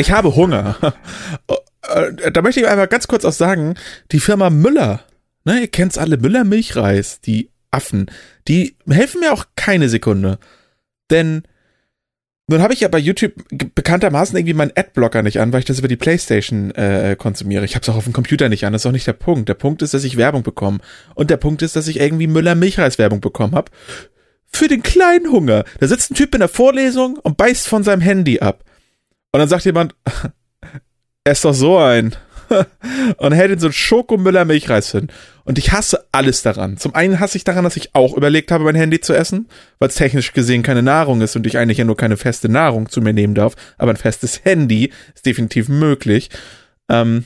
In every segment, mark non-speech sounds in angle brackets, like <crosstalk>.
Ich habe Hunger. <laughs> Äh, da möchte ich einmal ganz kurz auch sagen, die Firma Müller, ne, ihr kennt's alle, Müller Milchreis, die Affen, die helfen mir auch keine Sekunde. Denn nun habe ich ja bei YouTube bekanntermaßen irgendwie meinen Adblocker nicht an, weil ich das über die Playstation äh, konsumiere. Ich habe es auch auf dem Computer nicht an, das ist auch nicht der Punkt. Der Punkt ist, dass ich Werbung bekomme. Und der Punkt ist, dass ich irgendwie Müller Milchreis Werbung bekommen habe. Für den kleinen Hunger. Da sitzt ein Typ in der Vorlesung und beißt von seinem Handy ab. Und dann sagt jemand, <laughs> ist doch so ein. <laughs> und hält in so einen Schokomüller Milchreis hin. Und ich hasse alles daran. Zum einen hasse ich daran, dass ich auch überlegt habe, mein Handy zu essen, weil es technisch gesehen keine Nahrung ist und ich eigentlich ja nur keine feste Nahrung zu mir nehmen darf. Aber ein festes Handy ist definitiv möglich. Ähm,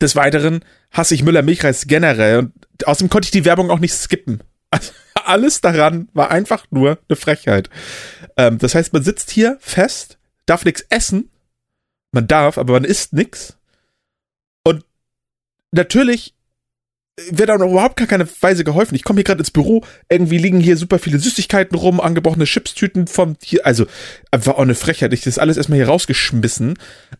des Weiteren hasse ich Müller Milchreis generell und außerdem konnte ich die Werbung auch nicht skippen. <laughs> Also alles daran war einfach nur eine Frechheit. Ähm, das heißt, man sitzt hier fest, darf nichts essen. Man darf, aber man isst nichts natürlich wird auch überhaupt gar keine Weise geholfen. Ich komme hier gerade ins Büro, irgendwie liegen hier super viele Süßigkeiten rum, angebrochene Chipstüten von hier, also war auch eine Frechheit. Ich das alles erstmal hier rausgeschmissen.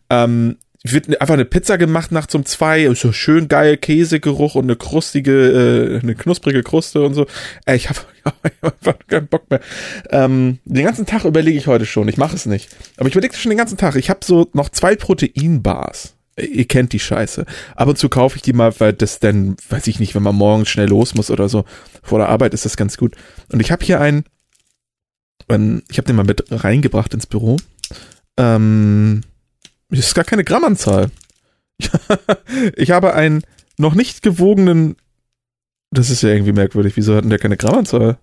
Ähm, wird einfach eine Pizza gemacht nach zum zwei, so schön geil Käsegeruch und eine krustige, äh, eine knusprige Kruste und so. Ey, ich habe <laughs> hab einfach keinen Bock mehr. Ähm, den ganzen Tag überlege ich heute schon. Ich mache es nicht, aber ich überlege schon den ganzen Tag. Ich habe so noch zwei Proteinbars ihr kennt die Scheiße. Ab und zu kaufe ich die mal, weil das dann, weiß ich nicht, wenn man morgens schnell los muss oder so, vor der Arbeit ist das ganz gut. Und ich habe hier einen, ähm, ich habe den mal mit reingebracht ins Büro. Ähm, das ist gar keine Grammanzahl. <laughs> ich habe einen noch nicht gewogenen, das ist ja irgendwie merkwürdig, wieso hatten der keine Grammanzahl?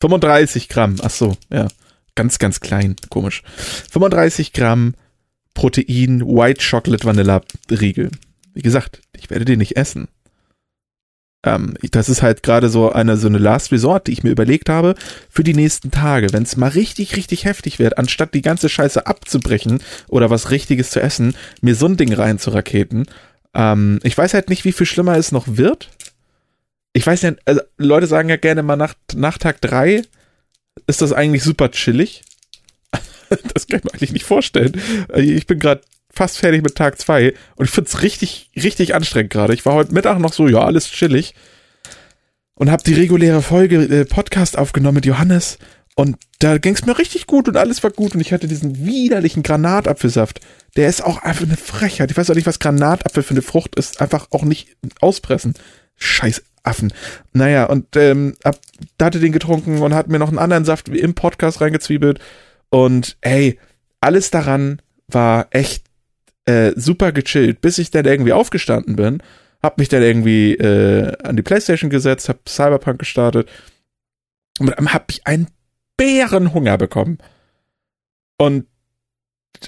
35 Gramm, ach so, ja. Ganz, ganz klein, komisch. 35 Gramm Protein White Chocolate Vanilla Riegel. Wie gesagt, ich werde den nicht essen. Ähm, das ist halt gerade so eine so eine Last Resort, die ich mir überlegt habe für die nächsten Tage, wenn es mal richtig richtig heftig wird, anstatt die ganze Scheiße abzubrechen oder was richtiges zu essen, mir so ein Ding rein zu raketen. Ähm, ich weiß halt nicht, wie viel schlimmer es noch wird. Ich weiß ja, also Leute sagen ja gerne mal nach, nach Tag drei ist das eigentlich super chillig. <laughs> das kann ich mir eigentlich nicht vorstellen. Ich bin gerade fast fertig mit Tag 2 und ich finde es richtig, richtig anstrengend gerade. Ich war heute Mittag noch so, ja, alles chillig und habe die reguläre Folge äh, Podcast aufgenommen mit Johannes und da ging es mir richtig gut und alles war gut und ich hatte diesen widerlichen Granatapfelsaft. Der ist auch einfach eine Frechheit. Ich weiß auch nicht, was Granatapfel für eine Frucht ist. Einfach auch nicht auspressen. Scheiß Affen. Naja, und ähm, hab, da hatte den getrunken und hat mir noch einen anderen Saft im Podcast reingezwiebelt und ey, alles daran war echt äh, super gechillt, bis ich dann irgendwie aufgestanden bin, hab mich dann irgendwie äh, an die Playstation gesetzt, hab Cyberpunk gestartet und dann hab ich einen Bärenhunger bekommen. Und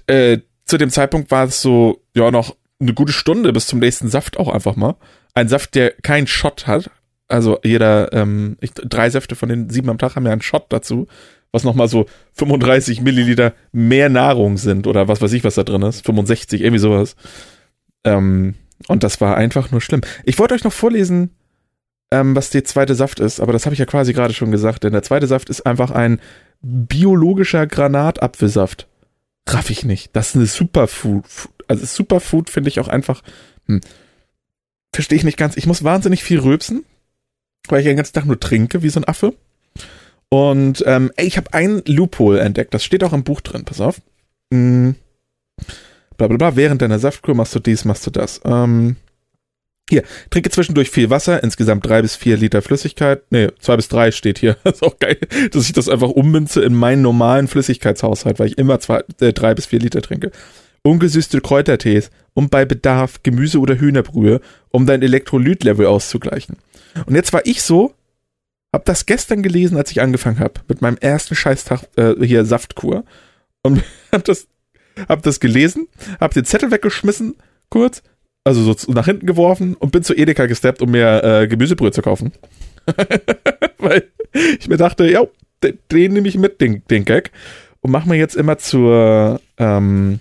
äh, zu dem Zeitpunkt war es so, ja, noch eine gute Stunde bis zum nächsten Saft auch einfach mal. Ein Saft, der keinen Shot hat. Also jeder, ähm, ich, drei Säfte von den sieben am Tag haben ja einen Shot dazu was nochmal so 35 Milliliter mehr Nahrung sind oder was weiß ich, was da drin ist. 65, irgendwie sowas. Ähm, und das war einfach nur schlimm. Ich wollte euch noch vorlesen, ähm, was der zweite Saft ist, aber das habe ich ja quasi gerade schon gesagt, denn der zweite Saft ist einfach ein biologischer Granatapfelsaft. Raff ich nicht. Das ist eine Superfood. Also Superfood finde ich auch einfach. Hm, Verstehe ich nicht ganz. Ich muss wahnsinnig viel rülpsen, weil ich den ganzen Tag nur trinke, wie so ein Affe. Und ähm, ey, ich habe ein Loophole entdeckt. Das steht auch im Buch drin. Pass auf. Mm. Bla bla bla. Während deiner Saftkur machst du dies, machst du das. Ähm, hier, trinke zwischendurch viel Wasser, insgesamt drei bis vier Liter Flüssigkeit. Nee, zwei bis drei steht hier. Das <laughs> ist auch geil, dass ich das einfach ummünze in meinen normalen Flüssigkeitshaushalt, weil ich immer zwei, äh, drei bis vier Liter trinke. Ungesüßte Kräutertees und bei Bedarf Gemüse oder Hühnerbrühe, um dein Elektrolytlevel auszugleichen. Und jetzt war ich so, hab das gestern gelesen, als ich angefangen habe mit meinem ersten Scheißtag äh, hier Saftkur und <laughs> hab das hab das gelesen, hab den Zettel weggeschmissen kurz, also so nach hinten geworfen und bin zu Edeka gesteppt, um mir äh, Gemüsebrühe zu kaufen. <laughs> Weil ich mir dachte, ja, den, den nehme ich mit, den, den Gag und mach mir jetzt immer zur ähm,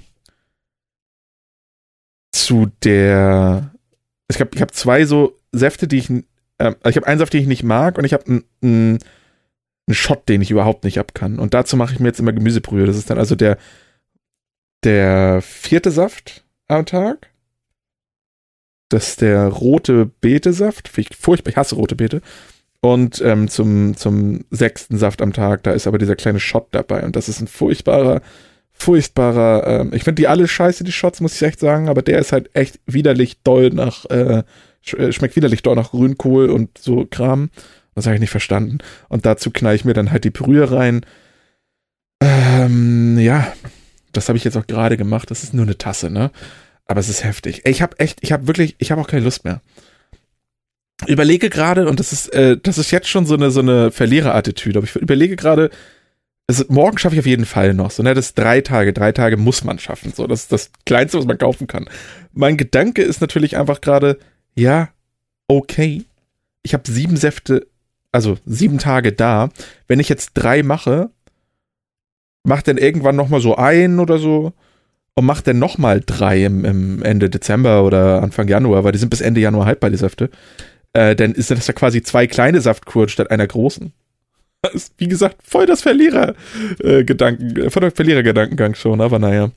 zu der ich habe ich habe zwei so Säfte, die ich ähm, also ich habe einen Saft, den ich nicht mag und ich habe einen, Shot, den ich überhaupt nicht ab kann. Und dazu mache ich mir jetzt immer Gemüsebrühe. Das ist dann also der der vierte Saft am Tag. Das ist der rote Betesaft. Furchtbar, ich hasse rote Beete. Und ähm, zum, zum sechsten Saft am Tag, da ist aber dieser kleine Shot dabei. Und das ist ein furchtbarer, furchtbarer, ähm, ich finde die alle scheiße, die Shots, muss ich echt sagen, aber der ist halt echt widerlich doll nach, äh schmeckt widerlich doll nach Grünkohl und so Kram. Das habe ich nicht verstanden. Und dazu knall ich mir dann halt die Brühe rein. Ähm, ja, das habe ich jetzt auch gerade gemacht. Das ist nur eine Tasse, ne? Aber es ist heftig. Ich habe echt, ich habe wirklich, ich habe auch keine Lust mehr. Überlege gerade, und das ist, äh, das ist jetzt schon so eine, so eine Verliererattitüde, aber ich überlege gerade, also morgen schaffe ich auf jeden Fall noch. So, ne, das ist drei Tage. Drei Tage muss man schaffen. So, das ist das Kleinste, was man kaufen kann. Mein Gedanke ist natürlich einfach gerade, ja, okay. Ich habe sieben Säfte also sieben Tage da. Wenn ich jetzt drei mache, macht dann irgendwann nochmal so ein oder so und macht dann nochmal drei im, im, Ende Dezember oder Anfang Januar, weil die sind bis Ende Januar haltbar, die Säfte. Äh, dann ist das ja quasi zwei kleine Saftkuren statt einer großen. Das ist, wie gesagt, voll das Verlierer-Gedanken, äh, voll der Verlierer-Gedankengang schon, aber naja.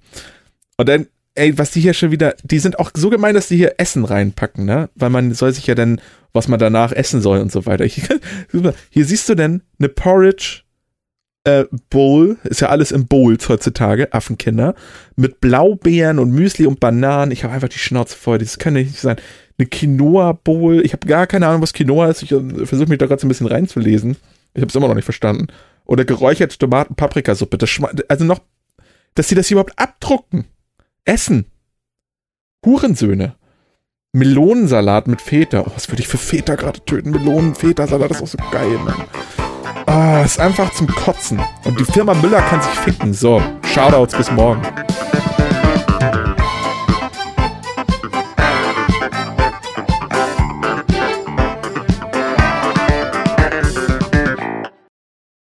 Und dann ey, was die hier schon wieder, die sind auch so gemein, dass die hier Essen reinpacken, ne? Weil man soll sich ja dann, was man danach essen soll und so weiter. <laughs> Hier siehst du denn eine Porridge äh, Bowl, ist ja alles in Bowls heutzutage, Affenkinder, mit Blaubeeren und Müsli und Bananen. Ich habe einfach die Schnauze voll, das kann nicht sein. Eine Quinoa Bowl, ich habe gar keine Ahnung, was Quinoa ist. Ich äh, versuche mich da gerade so ein bisschen reinzulesen. Ich habe es immer noch nicht verstanden. Oder geräucherte Tomaten-Paprikasuppe. Also noch, dass sie das hier überhaupt abdrucken. Essen. Hurensöhne. Melonensalat mit Feta. Oh, was würde ich für Feta gerade töten? Melonen, Feta-Salat, ist auch so geil, Mann. Ah, ist einfach zum Kotzen. Und die Firma Müller kann sich ficken. So, Shoutouts bis morgen.